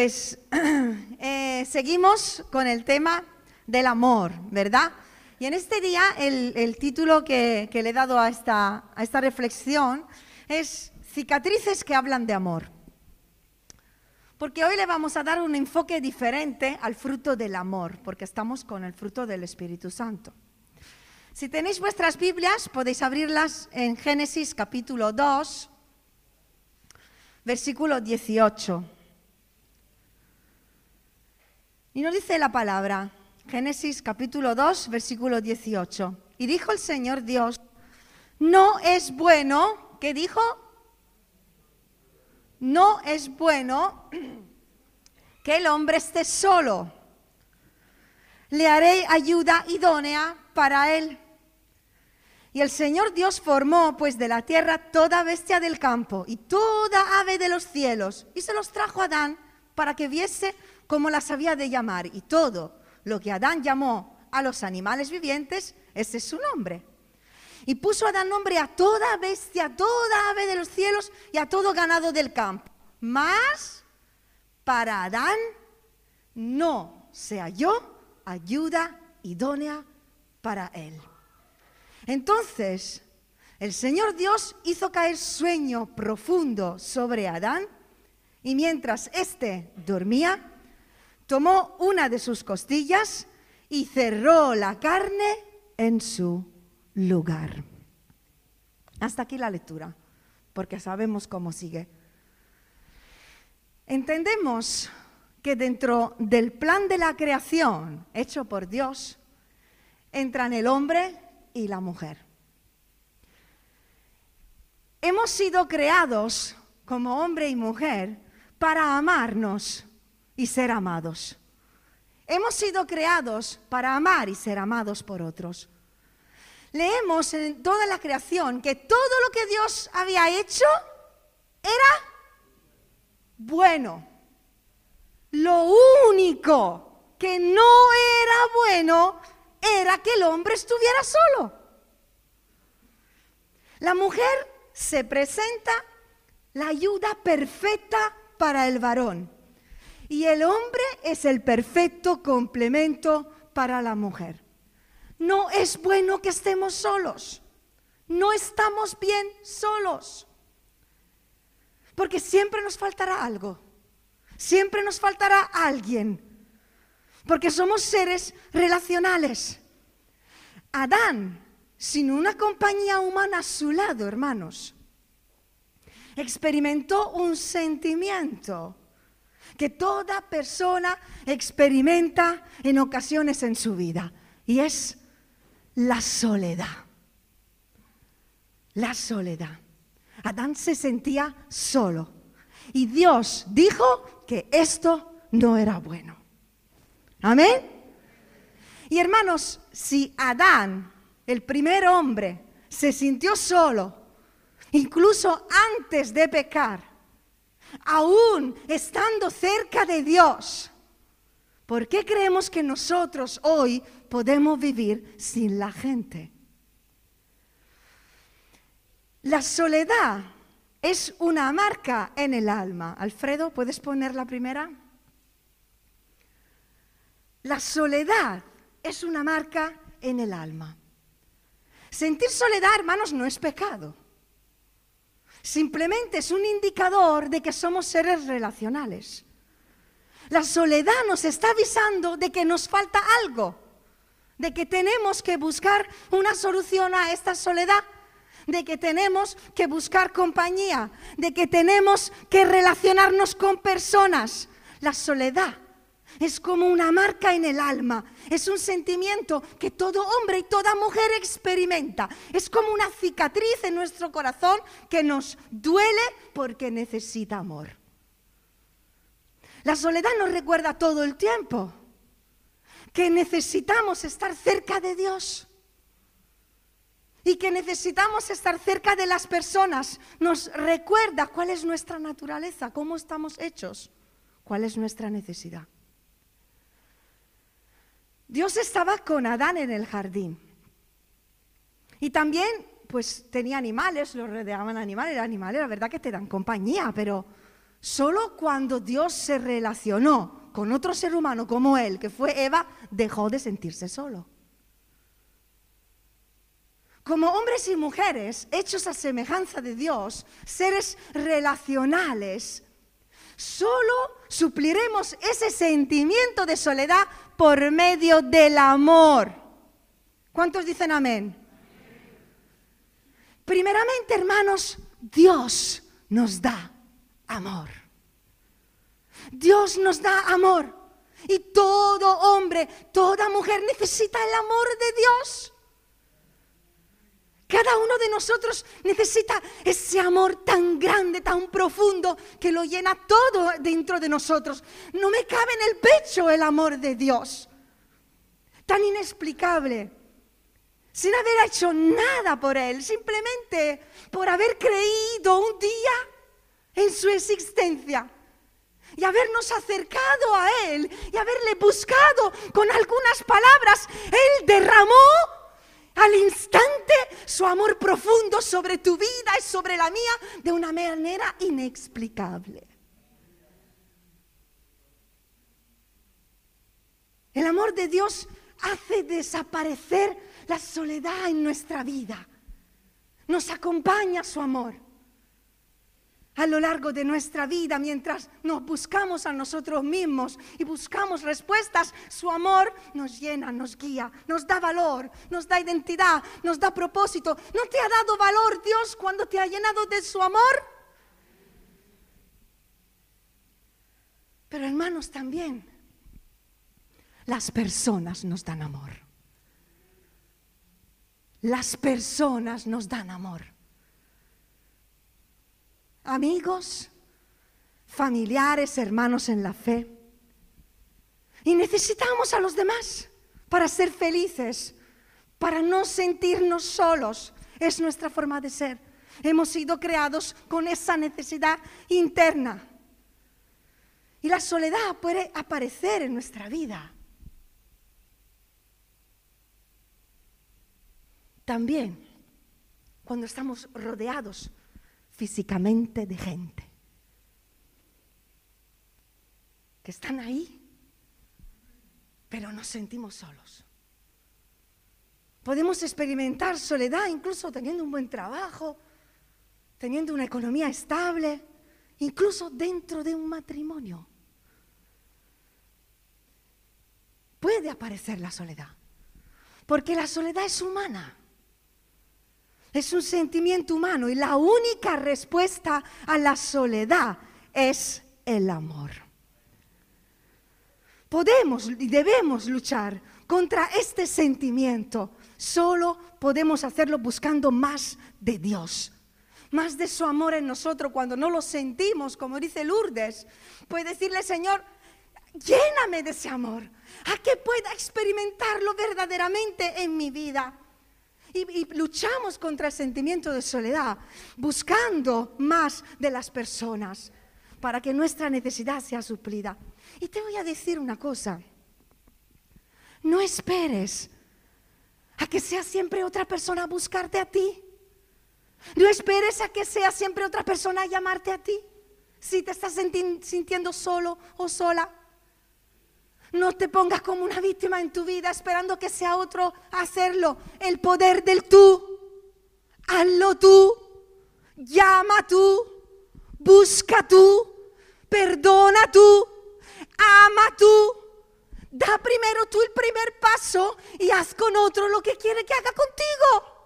Pues eh, seguimos con el tema del amor, ¿verdad? Y en este día el, título que, le he dado a esta, a esta reflexión es Cicatrices que hablan de amor. Porque hoy le vamos a dar un enfoque diferente al fruto del amor, porque estamos con el fruto del Espíritu Santo. Si tenéis vuestras Biblias, podéis abrirlas en Génesis capítulo 2, versículo 18. Y nos dice la palabra, Génesis capítulo 2, versículo 18. Y dijo el Señor Dios, no es bueno, ¿qué dijo? No es bueno que el hombre esté solo. Le haré ayuda idónea para él. Y el Señor Dios formó pues de la tierra toda bestia del campo y toda ave de los cielos y se los trajo a Adán para que viese cómo las había de llamar. Y todo lo que Adán llamó a los animales vivientes, ese es su nombre. Y puso Adán nombre a toda bestia, a toda ave de los cielos y a todo ganado del campo. Mas para Adán no se halló ayuda idónea para él. Entonces, el Señor Dios hizo caer sueño profundo sobre Adán y mientras éste dormía, tomó una de sus costillas y cerró la carne en su lugar. Hasta aquí la lectura, porque sabemos cómo sigue. Entendemos que dentro del plan de la creación hecho por Dios entran el hombre y la mujer. Hemos sido creados como hombre y mujer para amarnos y ser amados. Hemos sido creados para amar y ser amados por otros. Leemos en toda la creación que todo lo que Dios había hecho era bueno. Lo único que no era bueno era que el hombre estuviera solo. La mujer se presenta la ayuda perfecta para el varón. Y el hombre es el perfecto complemento para la mujer. No es bueno que estemos solos. No estamos bien solos. Porque siempre nos faltará algo. Siempre nos faltará alguien. Porque somos seres relacionales. Adán, sin una compañía humana a su lado, hermanos, experimentó un sentimiento que toda persona experimenta en ocasiones en su vida, y es la soledad. La soledad. Adán se sentía solo y Dios dijo que esto no era bueno. Amén. Y hermanos, si Adán, el primer hombre, se sintió solo, incluso antes de pecar, aún estando cerca de Dios, ¿por qué creemos que nosotros hoy podemos vivir sin la gente? La soledad es una marca en el alma. Alfredo, ¿puedes poner la primera? La soledad es una marca en el alma. Sentir soledad, hermanos, no es pecado. Simplemente es un indicador de que somos seres relacionales. La soledad nos está avisando de que nos falta algo, de que tenemos que buscar una solución a esta soledad, de que tenemos que buscar compañía, de que tenemos que relacionarnos con personas. La soledad es como una marca en el alma, es un sentimiento que todo hombre y toda mujer experimenta, es como una cicatriz en nuestro corazón que nos duele porque necesita amor. La soledad nos recuerda todo el tiempo que necesitamos estar cerca de Dios y que necesitamos estar cerca de las personas. Nos recuerda cuál es nuestra naturaleza, cómo estamos hechos, cuál es nuestra necesidad. Dios estaba con Adán en el jardín. Y también, pues tenía animales, lo rodeaban animales, animales, la verdad que te dan compañía, pero Solo cuando Dios se relacionó con otro ser humano como él, que fue Eva, dejó de sentirse solo. Como hombres y mujeres hechos a semejanza de Dios, seres relacionales, solo supliremos ese sentimiento de soledad por medio del amor. ¿Cuántos dicen amén? Primeramente, hermanos, Dios nos da amor. Dios nos da amor. Y todo hombre, toda mujer necesita el amor de Dios. Cada uno de nosotros necesita ese amor tan grande, tan profundo, que lo llena todo dentro de nosotros. No me cabe en el pecho el amor de Dios. Tan inexplicable. Sin haber hecho nada por Él, simplemente por haber creído un día en su existencia y habernos acercado a Él y haberle buscado con algunas palabras, Él derramó al instante su amor profundo sobre tu vida y sobre la mía de una manera inexplicable. El amor de Dios hace desaparecer la soledad en nuestra vida. Nos acompaña su amor a lo largo de nuestra vida, mientras nos buscamos a nosotros mismos y buscamos respuestas, su amor nos llena, nos guía, nos da valor, nos da identidad, nos da propósito. ¿No te ha dado valor Dios cuando te ha llenado de su amor? Pero hermanos también, las personas nos dan amor. Las personas nos dan amor amigos, familiares, hermanos en la fe. Y necesitamos a los demás para ser felices, para no sentirnos solos. Es nuestra forma de ser. Hemos sido creados con esa necesidad interna. Y la soledad puede aparecer en nuestra vida. También cuando estamos rodeados físicamente de gente. Que están ahí, pero nos sentimos solos. Podemos experimentar soledad incluso teniendo un buen trabajo, teniendo una economía estable, incluso dentro de un matrimonio. Puede aparecer la soledad, porque la soledad es humana. Es un sentimiento humano y la única respuesta a la soledad es el amor. Podemos y debemos luchar contra este sentimiento. Solo podemos hacerlo buscando más de Dios, más de su amor en nosotros cuando no lo sentimos, como dice Lourdes. Puede decirle, Señor, lléname de ese amor, a que pueda experimentarlo verdaderamente en mi vida. Y, luchamos contra el sentimiento de soledad, buscando más de las personas para que nuestra necesidad sea suplida. Y te voy a decir una cosa, no esperes a que sea siempre otra persona a buscarte a ti. No esperes a que sea siempre otra persona a llamarte a ti. Si te estás sintiendo solo o sola, no te pongas como una víctima en tu vida esperando que sea otro hacerlo. El poder del tú. Hazlo tú. Llama tú. Busca tú. Perdona tú. Ama tú. Da primero tú el primer paso y haz con otro lo que quiere que haga contigo.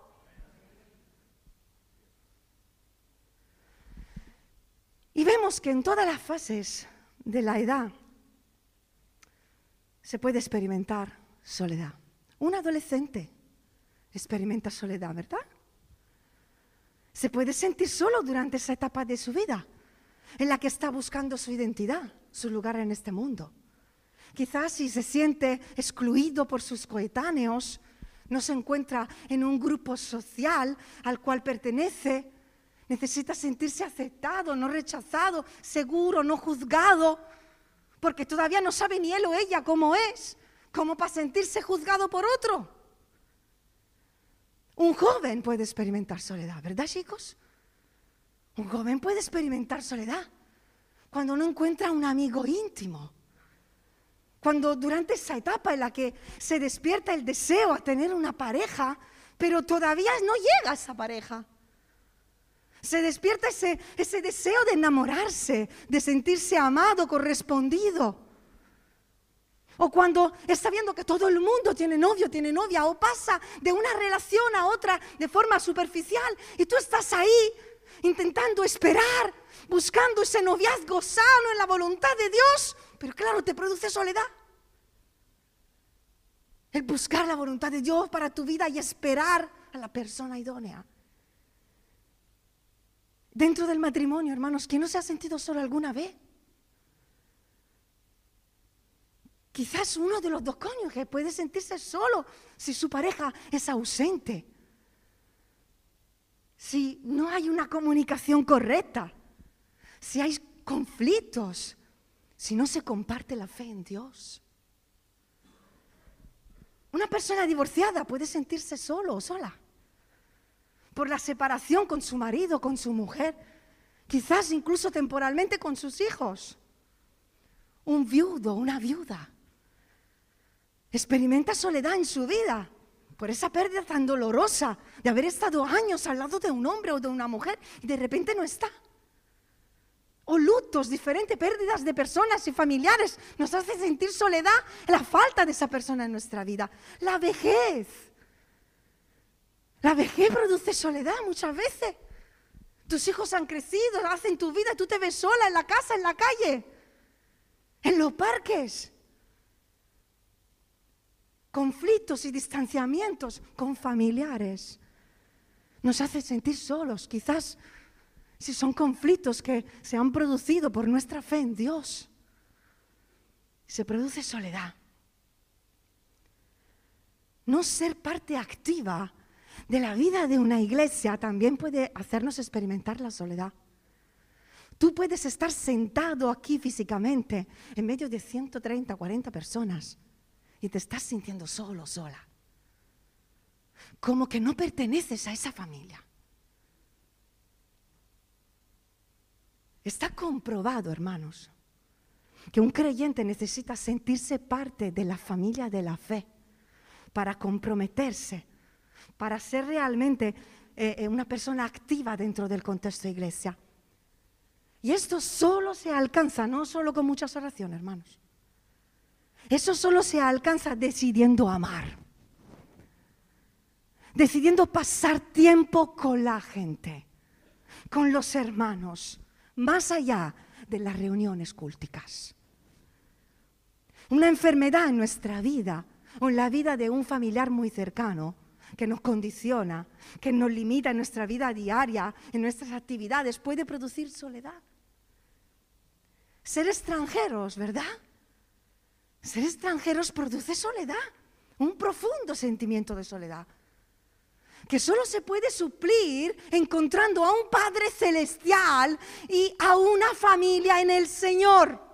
Y vemos que en todas las fases de la edad, se puede experimentar soledad. Un adolescente experimenta soledad, ¿verdad? Se puede sentir solo durante esa etapa de su vida, en la que está buscando su identidad, su lugar en este mundo. Quizás si se siente excluido por sus coetáneos, no se encuentra en un grupo social al cual pertenece, necesita sentirse aceptado, no rechazado, seguro, no juzgado porque todavía no sabe ni él o ella cómo es, como para sentirse juzgado por otro. Un joven puede experimentar soledad, ¿verdad chicos? Un joven puede experimentar soledad cuando no encuentra un amigo íntimo. Cuando durante esa etapa en la que se despierta el deseo a tener una pareja, pero todavía no llega esa pareja. Se despierta ese, ese deseo de enamorarse, de sentirse amado, correspondido. O cuando está viendo que todo el mundo tiene novio, tiene novia, o pasa de una relación a otra de forma superficial y tú estás ahí intentando esperar, buscando ese noviazgo sano en la voluntad de Dios, pero claro, te produce soledad. El buscar la voluntad de Dios para tu vida y esperar a la persona idónea. Dentro del matrimonio, hermanos, ¿quién no se ha sentido solo alguna vez? Quizás uno de los dos cónyuges puede sentirse solo si su pareja es ausente. Si no hay una comunicación correcta, si hay conflictos, si no se comparte la fe en Dios. Una persona divorciada puede sentirse solo o sola por la separación con su marido, con su mujer, quizás incluso temporalmente con sus hijos. Un viudo, una viuda experimenta soledad en su vida por esa pérdida tan dolorosa de haber estado años al lado de un hombre o de una mujer y de repente no está. O lutos, diferentes pérdidas de personas y familiares nos hace sentir soledad, la falta de esa persona en nuestra vida. La vejez. La vejez produce soledad muchas veces. Tus hijos han crecido, hacen tu vida, tú te ves sola en la casa, en la calle, en los parques conflictos y distanciamientos con familiares. Nos hace sentir solos, quizás si son conflictos que se han producido por nuestra fe en Dios. Se produce soledad. No ser parte activa de la vida de una iglesia también puede hacernos experimentar la soledad. Tú puedes estar sentado aquí físicamente en medio de 130, 40 personas y te estás sintiendo solo, sola. Como que no perteneces a esa familia. Está comprobado, hermanos, que un creyente necesita sentirse parte de la familia de la fe para comprometerse, para ser realmente eh, eh, una persona activa dentro del contexto de iglesia. Y esto solo se alcanza, no solo con muchas oraciones, hermanos. Eso solo se alcanza decidiendo amar, decidiendo pasar tiempo con la gente, con los hermanos, más allá de las reuniones cúlticas. Una enfermedad en nuestra vida o en la vida de un familiar muy cercano que nos condiciona, que nos limita en nuestra vida diaria, en nuestras actividades, puede producir soledad. Ser extranjeros, ¿verdad? Ser extranjeros produce soledad, un profundo sentimiento de soledad, que solo se puede suplir encontrando a un Padre Celestial y a una familia en el Señor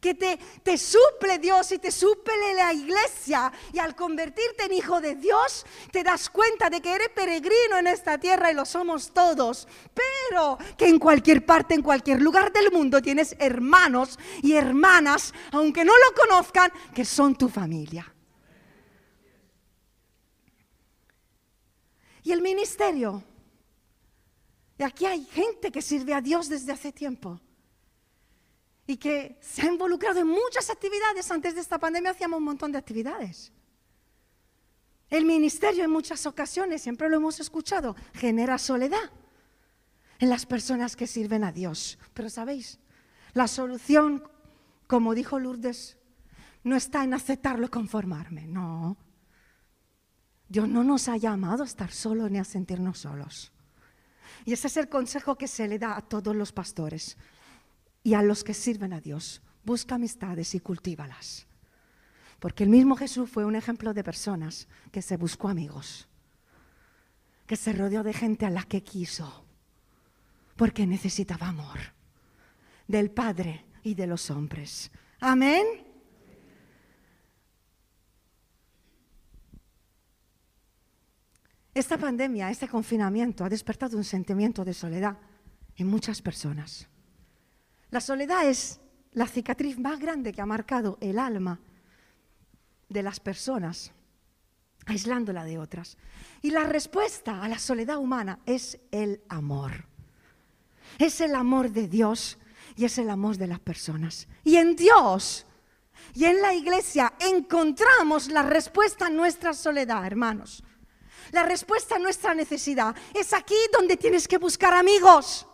que te, suple Dios y te suple la iglesia. Y al convertirte en hijo de Dios, te das cuenta de que eres peregrino en esta tierra y lo somos todos. Pero que en cualquier parte, en cualquier lugar del mundo, tienes hermanos y hermanas, aunque no lo conozcan, que son tu familia. Y el ministerio. Y aquí hay gente que sirve a Dios desde hace tiempo y que se ha involucrado en muchas actividades. Antes de esta pandemia hacíamos un montón de actividades. El ministerio en muchas ocasiones, siempre lo hemos escuchado, genera soledad en las personas que sirven a Dios. Pero sabéis, la solución, como dijo Lourdes, no está en aceptarlo y conformarme, no. Dios no nos ha llamado a estar solos ni a sentirnos solos. Y ese es el consejo que se le da a todos los pastores y a los que sirven a Dios. Busca amistades y cultívalas. Porque el mismo Jesús fue un ejemplo de personas que se buscó amigos, que se rodeó de gente a la que quiso, porque necesitaba amor del Padre y de los hombres. Amén. Esta pandemia, este confinamiento ha despertado un sentimiento de soledad en muchas personas. La soledad es la cicatriz más grande que ha marcado el alma de las personas, aislándola de otras. Y la respuesta a la soledad humana es el amor. Es el amor de Dios y es el amor de las personas. Y en Dios y en la iglesia encontramos la respuesta a nuestra soledad, hermanos. La respuesta a nuestra necesidad es aquí donde tienes que buscar amigos.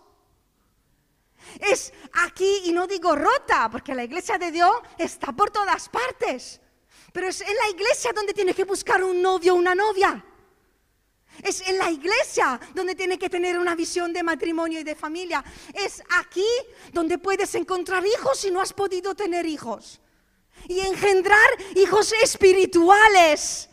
Es aquí, y no digo rota, porque la iglesia de Dios está por todas partes. Pero es en la iglesia donde tienes que buscar un novio o una novia. Es en la iglesia donde tienes que tener una visión de matrimonio y de familia. Es aquí donde puedes encontrar hijos si no has podido tener hijos. Y engendrar hijos espirituales.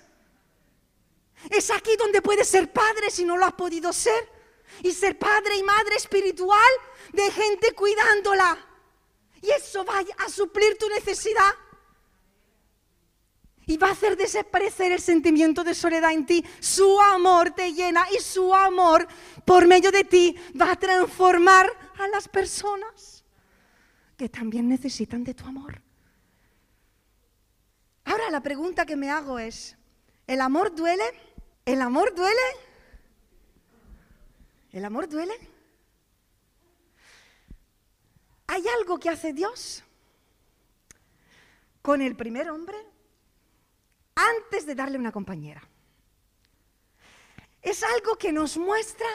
Es aquí donde puedes ser padre si no lo has podido ser. Y ser padre y madre espiritual de gente cuidándola. Y eso va a suplir tu necesidad. Y va a hacer desaparecer el sentimiento de soledad en ti. Su amor te llena y su amor por medio de ti va a transformar a las personas que también necesitan de tu amor. Ahora la pregunta que me hago es, ¿el amor duele? ¿El amor duele? ¿El amor duele? ¿Hay algo que hace Dios con el primer hombre antes de darle una compañera? Es algo que nos muestra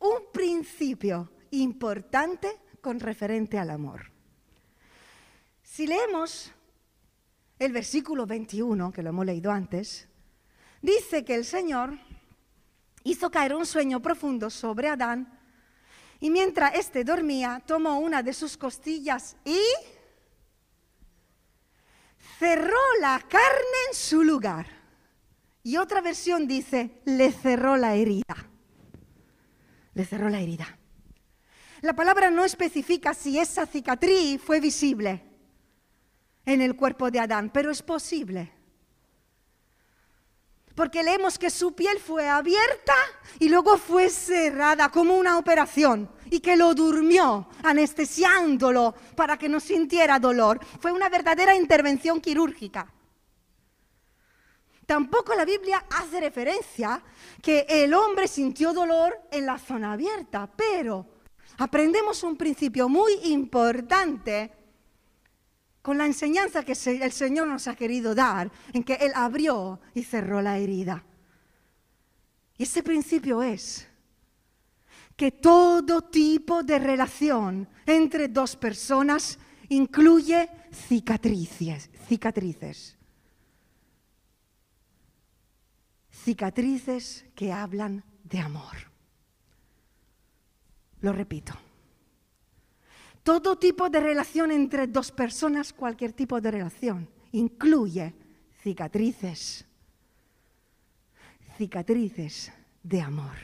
un principio importante con referente al amor. Si leemos el versículo 21, que lo hemos leído antes, dice que el Señor hizo caer un sueño profundo sobre Adán y mientras éste dormía, tomó una de sus costillas y cerró la carne en su lugar. Y otra versión dice, le cerró la herida. Le cerró la herida. La palabra no especifica si esa cicatriz fue visible en el cuerpo de Adán, pero es posible porque leemos que su piel fue abierta y luego fue cerrada como una operación y que lo durmió, anestesiándolo para que no sintiera dolor. Fue una verdadera intervención quirúrgica. Tampoco la Biblia hace referencia que el hombre sintió dolor en la zona abierta, pero aprendemos un principio muy importante con la enseñanza que el Señor nos ha querido dar, en que Él abrió y cerró la herida. Y ese principio es que todo tipo de relación entre dos personas incluye cicatrices, cicatrices. Cicatrices que hablan de amor. Lo repito. Todo tipo de relación entre dos personas, cualquier tipo de relación, incluye cicatrices, cicatrices de amor.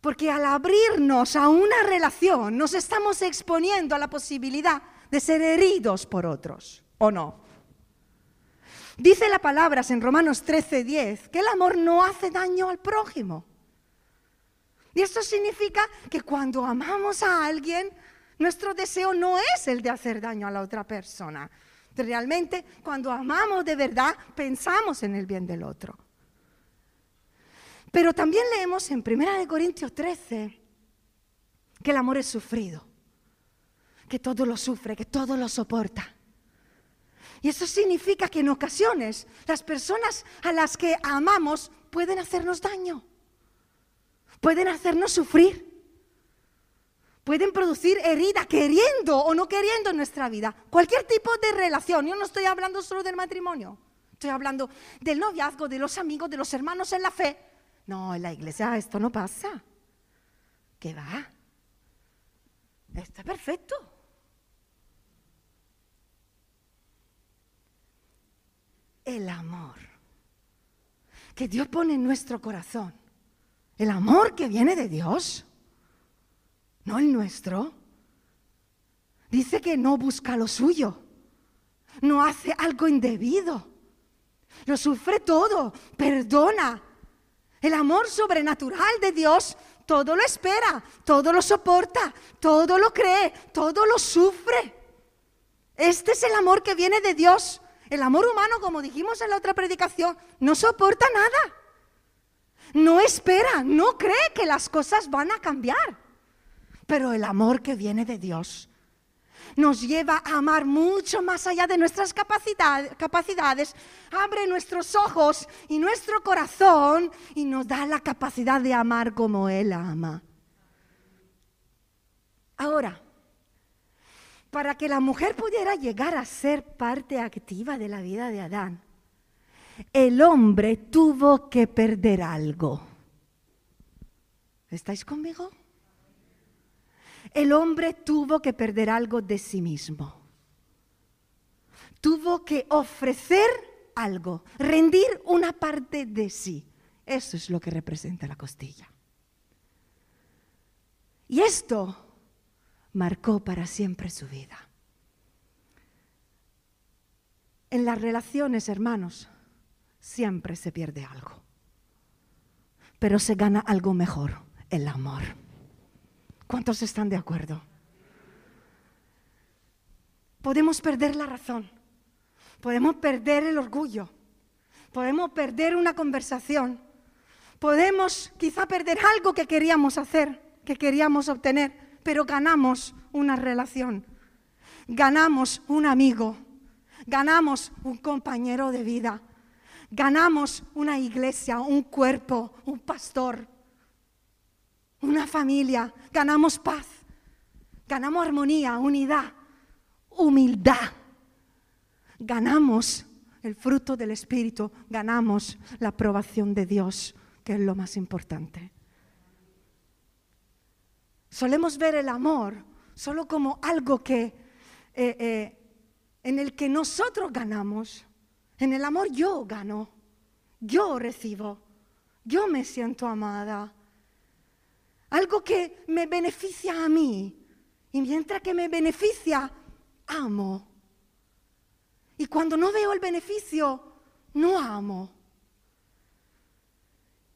Porque al abrirnos a una relación nos estamos exponiendo a la posibilidad de ser heridos por otros, ¿o no? Dice la palabra en Romanos 13:10 que el amor no hace daño al prójimo. Y esto significa que cuando amamos a alguien, nuestro deseo no es el de hacer daño a la otra persona. Realmente, cuando amamos de verdad, pensamos en el bien del otro. Pero también leemos en 1 Corintios 13 que el amor es sufrido, que todo lo sufre, que todo lo soporta. Y eso significa que en ocasiones las personas a las que amamos pueden hacernos daño pueden hacernos sufrir. Pueden producir herida, queriendo o no queriendo en nuestra vida. Cualquier tipo de relación. Yo no estoy hablando solo del matrimonio. Estoy hablando del noviazgo, de los amigos, de los hermanos en la fe. No, en la iglesia esto no pasa. ¿Qué va? Está perfecto. El amor que Dios pone en nuestro corazón el amor que viene de Dios, no el nuestro. Dice que no busca lo suyo, no hace algo indebido, lo sufre todo, perdona. El amor sobrenatural de Dios todo lo espera, todo lo soporta, todo lo cree, todo lo sufre. Este es el amor que viene de Dios. El amor humano, como dijimos en la otra predicación, no soporta nada. No espera, no cree que las cosas van a cambiar. Pero el amor que viene de Dios nos lleva a amar mucho más allá de nuestras capacidades, abre nuestros ojos y nuestro corazón y nos da la capacidad de amar como Él ama. Ahora, para que la mujer pudiera llegar a ser parte activa de la vida de Adán, el hombre tuvo que perder algo. ¿Estáis conmigo? el hombre tuvo que perder algo de sí mismo. Tuvo que ofrecer algo, rendir una parte de sí. Eso es lo que representa la costilla. Y esto marcó para siempre su vida. En las relaciones, hermanos, siempre se pierde algo, pero se gana algo mejor, el amor. ¿Cuántos están de acuerdo? Podemos perder la razón, podemos perder el orgullo, podemos perder una conversación, podemos quizá perder algo que queríamos hacer, que queríamos obtener, pero ganamos una relación, ganamos un amigo, ganamos un compañero de vida, ganamos una iglesia, un cuerpo, un pastor, una familia, ganamos paz, ganamos armonía, unidad, humildad, ganamos el fruto del Espíritu, ganamos la aprobación de Dios, que es lo más importante. Solemos ver el amor solo como algo que, eh, eh, en el que nosotros ganamos. En el amor yo gano, yo recibo, yo me siento amada algo que me beneficia a mí. Y mientras que me beneficia, amo. Y cuando no veo el beneficio, no amo.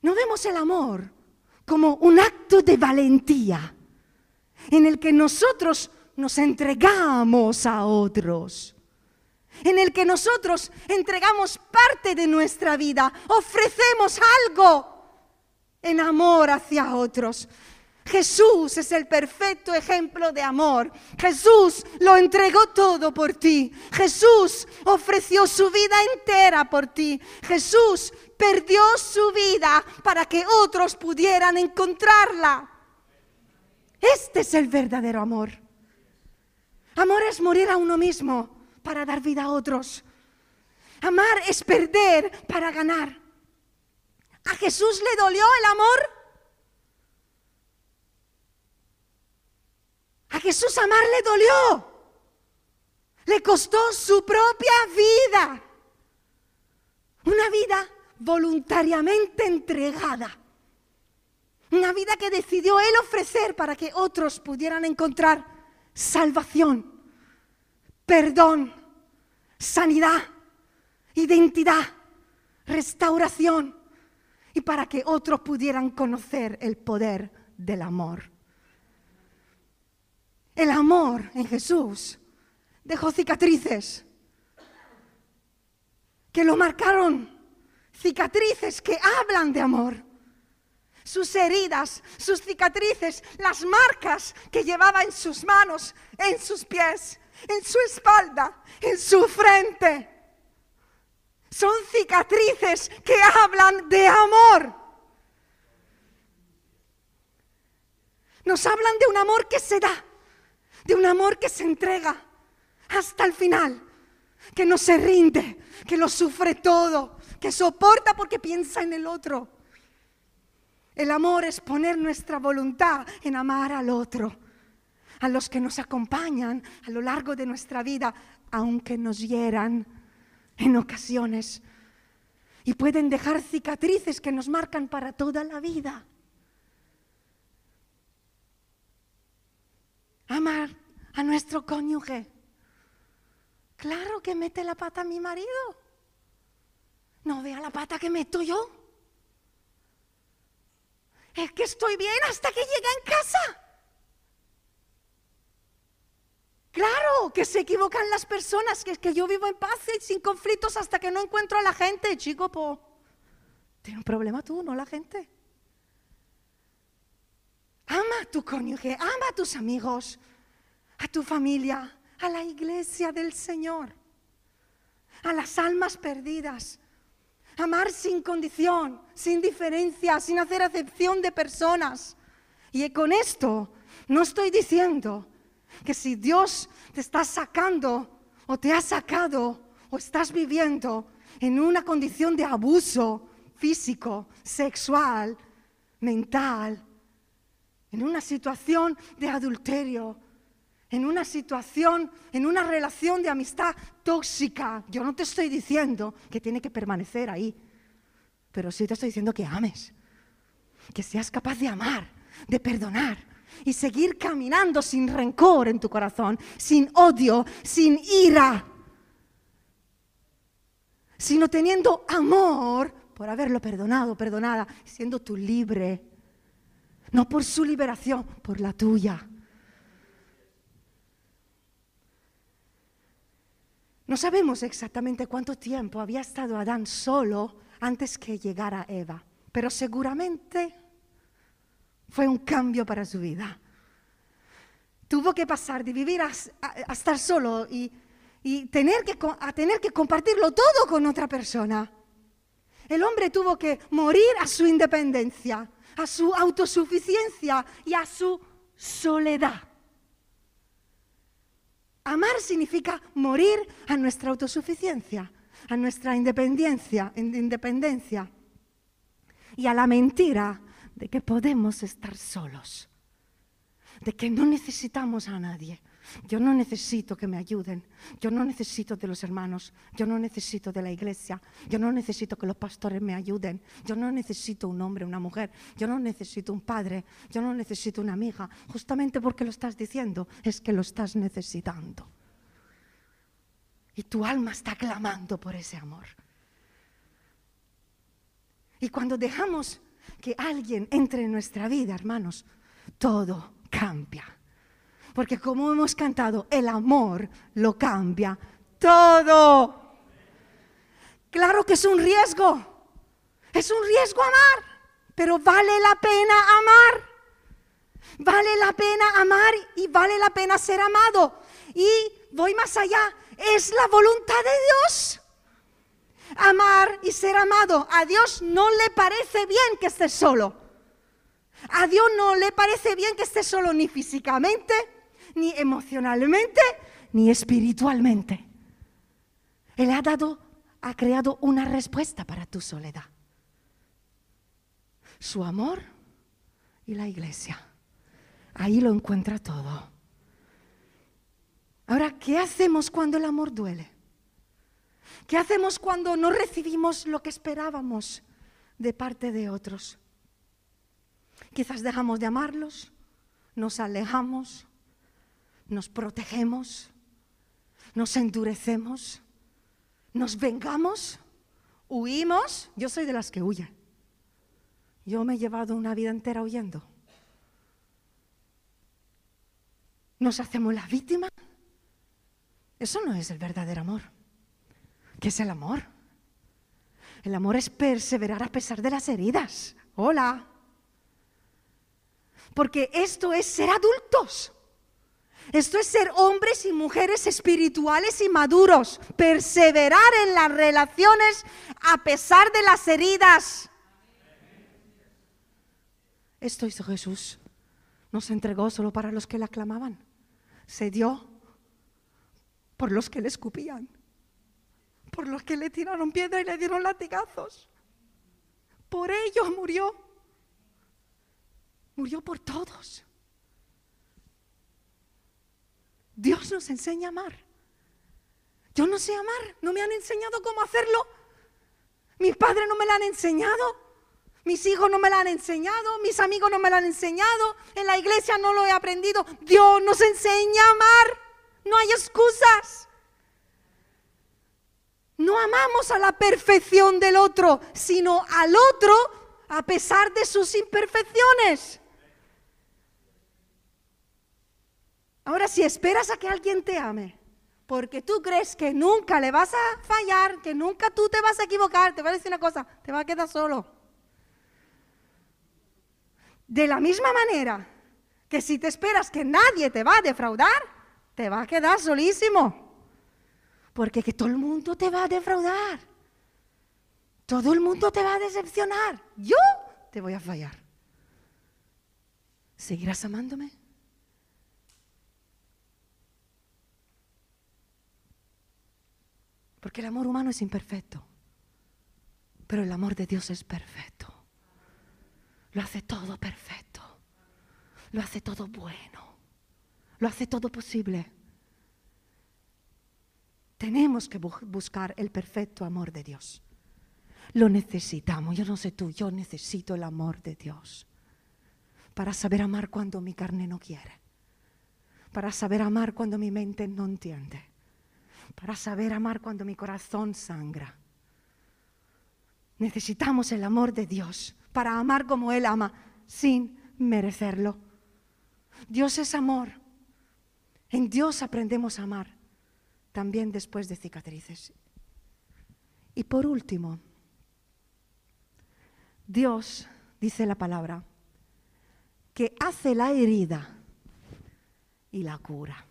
No vemos el amor como un acto de valentía en el que nosotros nos entregamos a otros, en el que nosotros entregamos parte de nuestra vida, ofrecemos algo en amor hacia otros. Jesús es el perfecto ejemplo de amor. Jesús lo entregó todo por ti. Jesús ofreció su vida entera por ti. Jesús perdió su vida para que otros pudieran encontrarla. Este es el verdadero amor. Amor es morir a uno mismo para dar vida a otros. Amar es perder para ganar. ¿A Jesús le dolió el amor? A Jesús amar le dolió. Le costó su propia vida. Una vida voluntariamente entregada. Una vida que decidió Él ofrecer para que otros pudieran encontrar salvación, perdón, sanidad, identidad, restauración y para que otros pudieran conocer el poder del amor. El amor en Jesús dejó cicatrices que lo marcaron, cicatrices que hablan de amor. Sus heridas, sus cicatrices, las marcas que llevaba en sus manos, en sus pies, en su espalda, en su frente son cicatrices que hablan de amor. Nos hablan de un amor que se da, de un amor que se entrega hasta el final, que no se rinde, que lo sufre todo, que soporta porque piensa en el otro. El amor es poner nuestra voluntad en amar al otro, a los que nos acompañan a lo largo de nuestra vida, aunque nos hieran en ocasiones y pueden dejar cicatrices que nos marcan para toda la vida. Amar a nuestro cónyuge. Claro que mete la pata a mi marido. No vea la pata que meto yo. es que estoy bien hasta que llegue en casa. Claro que se equivocan las personas, que que yo vivo en paz y sin conflictos hasta que no encuentro a la gente, chico, po. Tiene un problema tú, no la gente. Ama a tu cónyuge, ama a tus amigos, a tu familia, a la iglesia del Señor, a las almas perdidas. Amar sin condición, sin diferencia, sin hacer acepción de personas. Y con esto no estoy diciendo que si Dios te está sacando o te ha sacado o estás viviendo en una condición de abuso físico, sexual, mental, en una situación de adulterio, en una situación, en una relación de amistad tóxica. Yo no te estoy diciendo que tiene que permanecer ahí, pero sí te estoy diciendo que ames, que seas capaz de amar, de perdonar, y seguir caminando sin rencor en tu corazón, sin odio, sin ira, sino teniendo amor por haberlo perdonado, perdonada, siendo tú libre, no por su liberación, por la tuya. No sabemos exactamente cuánto tiempo había estado Adán solo antes que llegara Eva, pero seguramente fue un cambio para su vida. Tuvo que pasar de vivir a, estar solo y, tener que, a tener que compartirlo todo con otra persona. El hombre tuvo que morir a su independencia, a su autosuficiencia y a su soledad. Amar significa morir a nuestra autosuficiencia, a nuestra independencia, independencia y a la mentira de que podemos estar solos, de que no necesitamos a nadie. Yo no necesito que me ayuden, yo no necesito de los hermanos, yo no necesito de la iglesia, yo no necesito que los pastores me ayuden, yo no necesito un hombre, una mujer, yo no necesito un padre, yo no necesito una amiga. Justamente porque lo estás diciendo es que lo estás necesitando. Y tu alma está clamando por ese amor. Y cuando dejamos que alguien entre en nuestra vida, hermanos, todo cambia. Porque como hemos cantado, el amor lo cambia todo. Claro que es un riesgo. Es un riesgo amar, pero vale la pena amar. Vale la pena amar y vale la pena ser amado. Y voy más allá, es la voluntad de Dios amar y ser amado. A Dios no le parece bien que estés solo. A Dios no le parece bien que estés solo ni físicamente, ni emocionalmente, ni espiritualmente. Él ha dado, ha creado una respuesta para tu soledad. Su amor y la iglesia. Ahí lo encuentra todo. Ahora, ¿qué hacemos cuando el amor duele? ¿Qué hacemos cuando no recibimos lo que esperábamos de parte de otros? Quizás dejamos de amarlos, nos alejamos, nos protegemos, nos endurecemos, nos vengamos, huimos. Yo soy de las que huyen. Yo me he llevado una vida entera huyendo. Nos hacemos la víctima. Eso no es el verdadero amor. ¿Qué es el amor? El amor es perseverar a pesar de las heridas. Hola. Porque esto es ser adultos. Esto es ser hombres y mujeres espirituales y maduros. Perseverar en las relaciones a pesar de las heridas. Esto hizo Jesús. No se entregó solo para los que le aclamaban. Se dio por los que le escupían por los que le tiraron piedra y le dieron latigazos. Por ellos murió. Murió por todos. Dios nos enseña a amar. Yo no sé amar, no me han enseñado cómo hacerlo. Mis padres no me lo han enseñado. Mis hijos no me lo han enseñado, mis amigos no me lo han enseñado, en la iglesia no lo he aprendido. Dios nos enseña a amar. No hay excusas. No amamos a la perfección del otro, sino al otro a pesar de sus imperfecciones. Ahora, si esperas a que alguien te ame, porque tú crees que nunca le vas a fallar, que nunca tú te vas a equivocar, te voy a decir una cosa, te va a quedar solo. De la misma manera que si te esperas que nadie te va a defraudar, te va a quedar solísimo. Porque que todo el mundo te va a defraudar. Todo el mundo te va a decepcionar. Yo te voy a fallar. ¿Seguirás amándome? Porque el amor humano es imperfecto, pero el amor de Dios es perfecto. Lo hace todo perfecto, lo hace todo bueno, lo hace todo posible. Tenemos que buscar el perfecto amor de Dios. Lo necesitamos, yo no sé tú, yo necesito el amor de Dios para saber amar cuando mi carne no quiere, para saber amar cuando mi mente no entiende para saber amar cuando mi corazón sangra. Necesitamos el amor de Dios para amar como Él ama, sin merecerlo. Dios es amor. En Dios aprendemos a amar, también después de cicatrices. Y por último, Dios, dice la palabra, que hace la herida y la cura.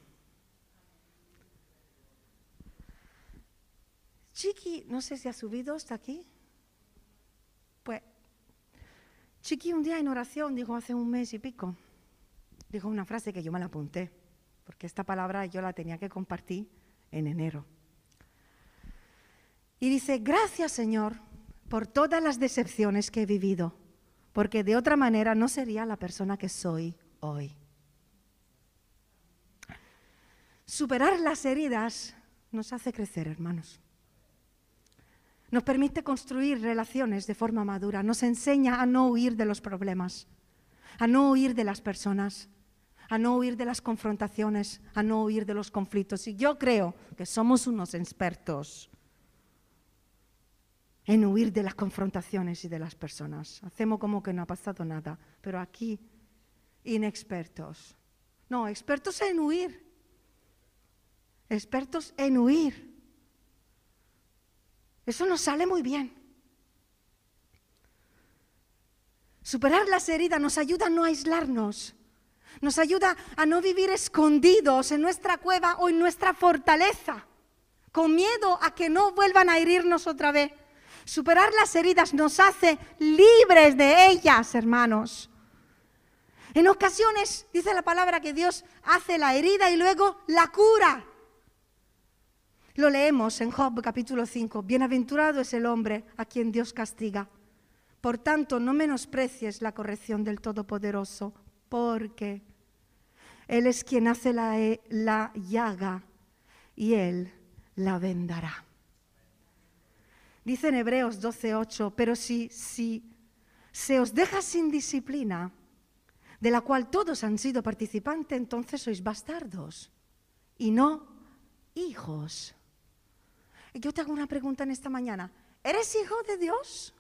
Chiqui, no sé si ha subido hasta aquí. Pues, Chiqui un día en oración dijo hace un mes y pico, dijo una frase que yo me la apunté, porque esta palabra yo la tenía que compartir en enero. Y dice, gracias Señor por todas las decepciones que he vivido, porque de otra manera no sería la persona que soy hoy. Superar las heridas nos hace crecer, hermanos. Nos permite construir relaciones de forma madura, nos enseña a no huir de los problemas, a no huir de las personas, a no huir de las confrontaciones, a no huir de los conflictos. Y yo creo que somos unos expertos en huir de las confrontaciones y de las personas. Hacemos como que no ha pasado nada, pero aquí inexpertos. No, expertos en huir. Expertos en huir. Eso nos sale muy bien. Superar las heridas nos ayuda a no aislarnos, nos ayuda a no vivir escondidos en nuestra cueva o en nuestra fortaleza, con miedo a que no vuelvan a herirnos otra vez. Superar las heridas nos hace libres de ellas, hermanos. En ocasiones dice la palabra que Dios hace la herida y luego la cura. Lo leemos en Job capítulo 5. Bienaventurado es el hombre a quien Dios castiga. Por tanto, no menosprecies la corrección del Todopoderoso, porque Él es quien hace la, la llaga y Él la vendará. Dice en Hebreos 12:8, pero si, si se os deja sin disciplina, de la cual todos han sido participantes, entonces sois bastardos y no hijos yo te hago una pregunta en esta mañana. ¿Eres hijo de Dios?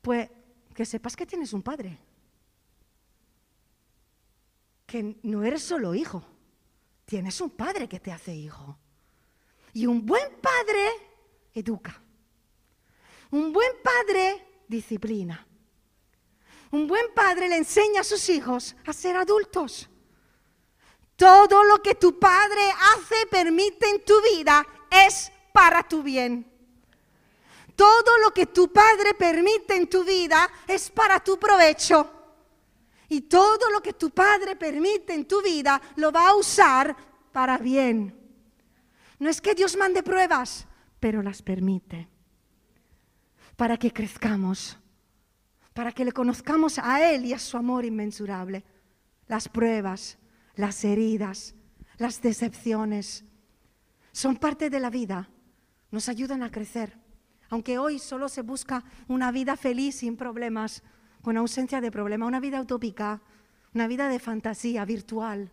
Pues que sepas que tienes un padre. Que no eres solo hijo, tienes un padre que te hace hijo. Y un buen padre educa. Un buen padre disciplina. Un buen padre le enseña a sus hijos a ser adultos. Todo lo que tu Padre hace, permite en tu vida, es para tu bien. Todo lo que tu Padre permite en tu vida es para tu provecho. Y todo lo que tu Padre permite en tu vida lo va a usar para bien. No es que Dios mande pruebas, pero las permite. Para que crezcamos, para que le conozcamos a Él y a su amor inmensurable. Las pruebas, las heridas, las decepciones. Son parte de la vida, nos ayudan a crecer. Aunque hoy solo se busca una vida feliz sin problemas, con ausencia de problemas, una vida utópica, una vida de fantasía, virtual.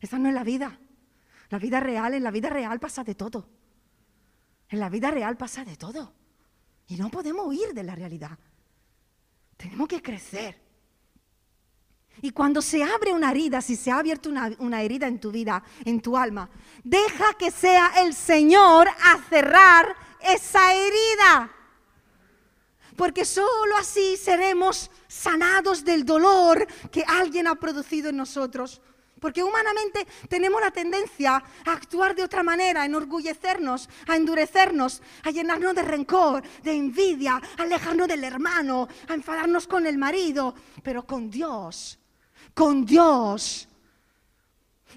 Esa no es la vida. La vida real, en la vida real pasa de todo. En la vida real pasa de todo. Y no podemos huir de la realidad. Tenemos que crecer. Y cuando se abre una herida, si se ha abierto una, una, herida en tu vida, en tu alma, deja que sea el Señor a cerrar esa herida. Porque solo así seremos sanados del dolor que alguien ha producido en nosotros. Porque humanamente tenemos la tendencia a actuar de otra manera, a enorgullecernos, a endurecernos, a llenarnos de rencor, de envidia, a alejarnos del hermano, a enfadarnos con el marido. Pero con Dios, con Dios,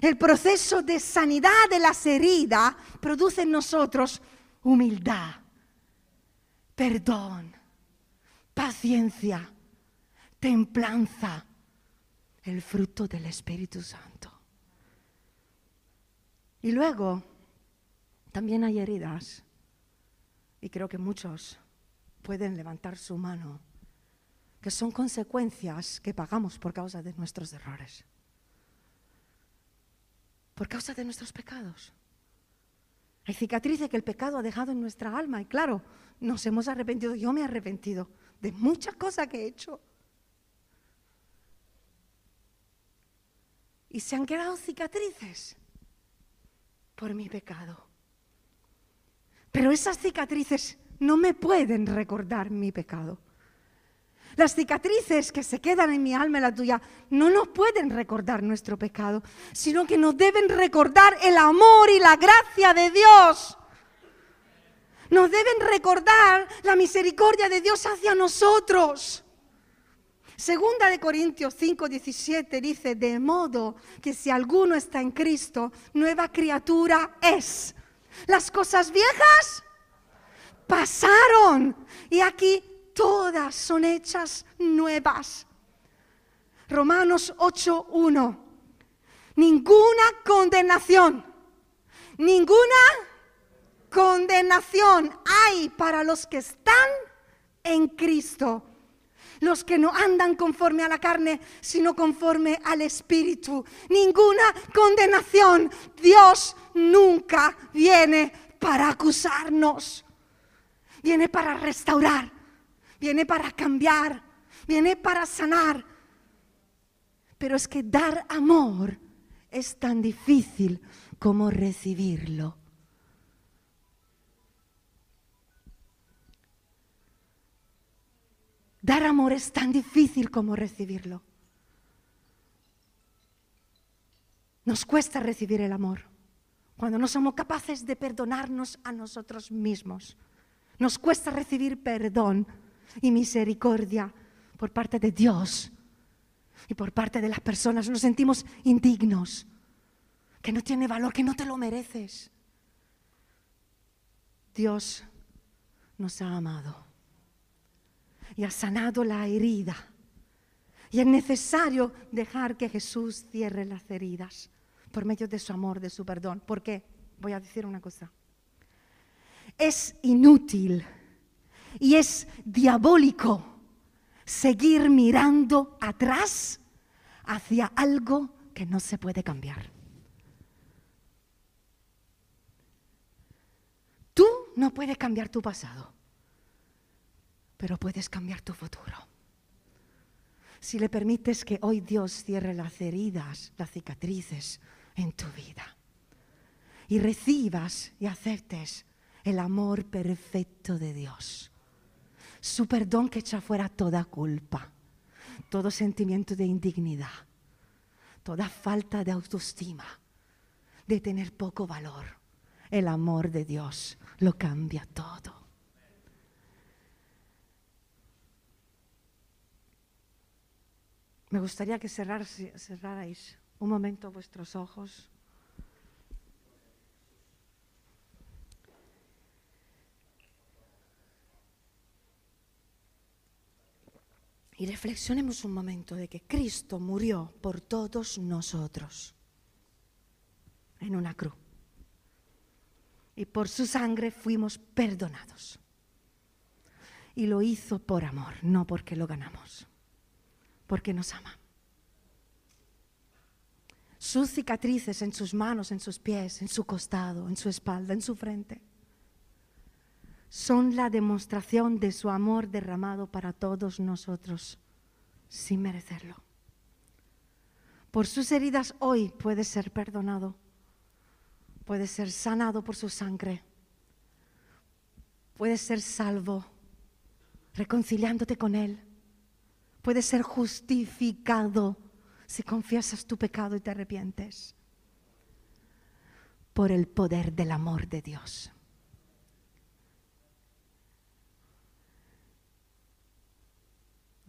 el proceso de sanidad de las heridas produce en nosotros humildad, perdón, paciencia, templanza el fruto del Espíritu Santo. Y luego, también hay heridas, y creo que muchos pueden levantar su mano, que son consecuencias que pagamos por causa de nuestros errores, por causa de nuestros pecados. Hay cicatrices que el pecado ha dejado en nuestra alma y claro, nos hemos arrepentido, yo me he arrepentido de muchas cosas que he hecho y se han quedado cicatrices por mi pecado. Pero esas cicatrices no me pueden recordar mi pecado. Las cicatrices que se quedan en mi alma y la tuya no nos pueden recordar nuestro pecado, sino que nos deben recordar el amor y la gracia de Dios. Nos deben recordar la misericordia de Dios hacia nosotros. Segunda de Corintios 5, 17 dice, de modo que si alguno está en Cristo, nueva criatura es. Las cosas viejas pasaron y aquí todas son hechas nuevas. Romanos 8, 1. Ninguna condenación, ninguna condenación hay para los que están en Cristo los que no andan conforme a la carne, sino conforme al Espíritu. Ninguna condenación. Dios nunca viene para acusarnos. Viene para restaurar. Viene para cambiar. Viene para sanar. Pero es que dar amor es tan difícil como recibirlo. Dar amor es tan difícil como recibirlo. Nos cuesta recibir el amor cuando no somos capaces de perdonarnos a nosotros mismos. Nos cuesta recibir perdón y misericordia por parte de Dios y por parte de las personas. Nos sentimos indignos, que no tiene valor, que no te lo mereces. Dios nos ha amado y ha sanado la herida. Y es necesario dejar que Jesús cierre las heridas por medio de su amor, de su perdón. ¿Por qué? Voy a decir una cosa. Es inútil y es diabólico seguir mirando atrás hacia algo que no se puede cambiar. Tú no puedes cambiar tu pasado pero puedes cambiar tu futuro. Si le permites que hoy Dios cierre las heridas, las cicatrices en tu vida y recibas y aceptes el amor perfecto de Dios. Su perdón que echa fuera toda culpa, todo sentimiento de indignidad, toda falta de autoestima, de tener poco valor. El amor de Dios lo cambia todo. Me gustaría que cerrarais un momento vuestros ojos. Y reflexionemos un momento de que Cristo murió por todos nosotros en una cruz. Y por su sangre fuimos perdonados. Y lo hizo por amor, no porque lo ganamos porque nos ama. Sus cicatrices en sus manos, en sus pies, en su costado, en su espalda, en su frente, son la demostración de su amor derramado para todos nosotros, sin merecerlo. Por sus heridas hoy puedes ser perdonado, puedes ser sanado por su sangre, puedes ser salvo, reconciliándote con Él, puedes ser justificado si confiesas tu pecado y te arrepientes, por el poder del amor de Dios.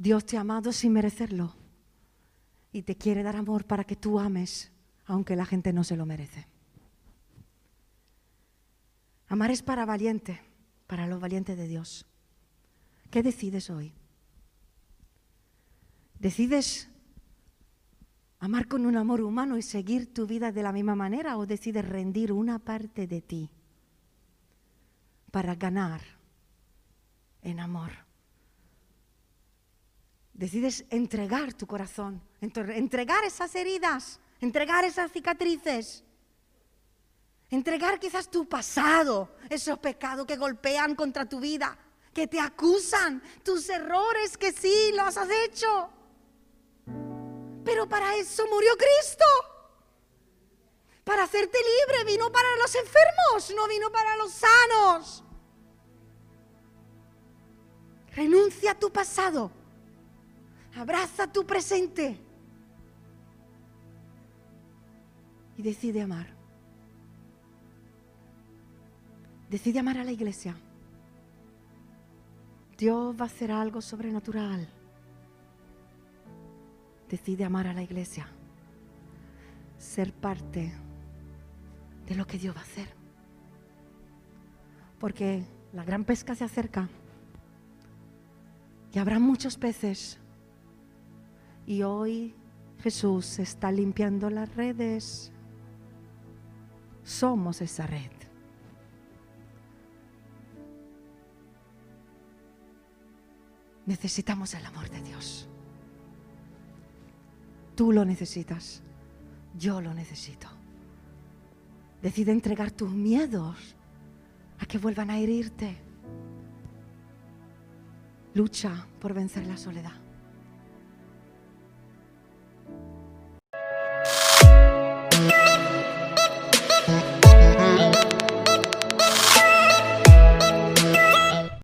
Dios te ha amado sin merecerlo y te quiere dar amor para que tú ames, aunque la gente no se lo merece. Amar es para valiente, para los valientes de Dios. ¿Qué decides hoy? ¿Decides amar con un amor humano y seguir tu vida de la misma manera o decides rendir una parte de ti para ganar en amor? Decides entregar tu corazón, entregar esas heridas, entregar esas cicatrices, entregar quizás tu pasado, esos pecados que golpean contra tu vida, que te acusan, tus errores que sí los has hecho. Pero para eso murió Cristo. Para hacerte libre, vino para los enfermos, no vino para los sanos. Renuncia a tu pasado Abraza tu presente. Y decide amar. Decide amar a la iglesia. Dios va a hacer algo sobrenatural. Decide amar a la iglesia. Ser parte de lo que Dios va a hacer. Porque la gran pesca se acerca. Y habrá muchos peces y hoy Jesús está limpiando las redes. Somos esa red. Necesitamos el amor de Dios. Tú lo necesitas. Yo lo necesito. Decide entregar tus miedos a que vuelvan a herirte. Lucha por vencer la soledad.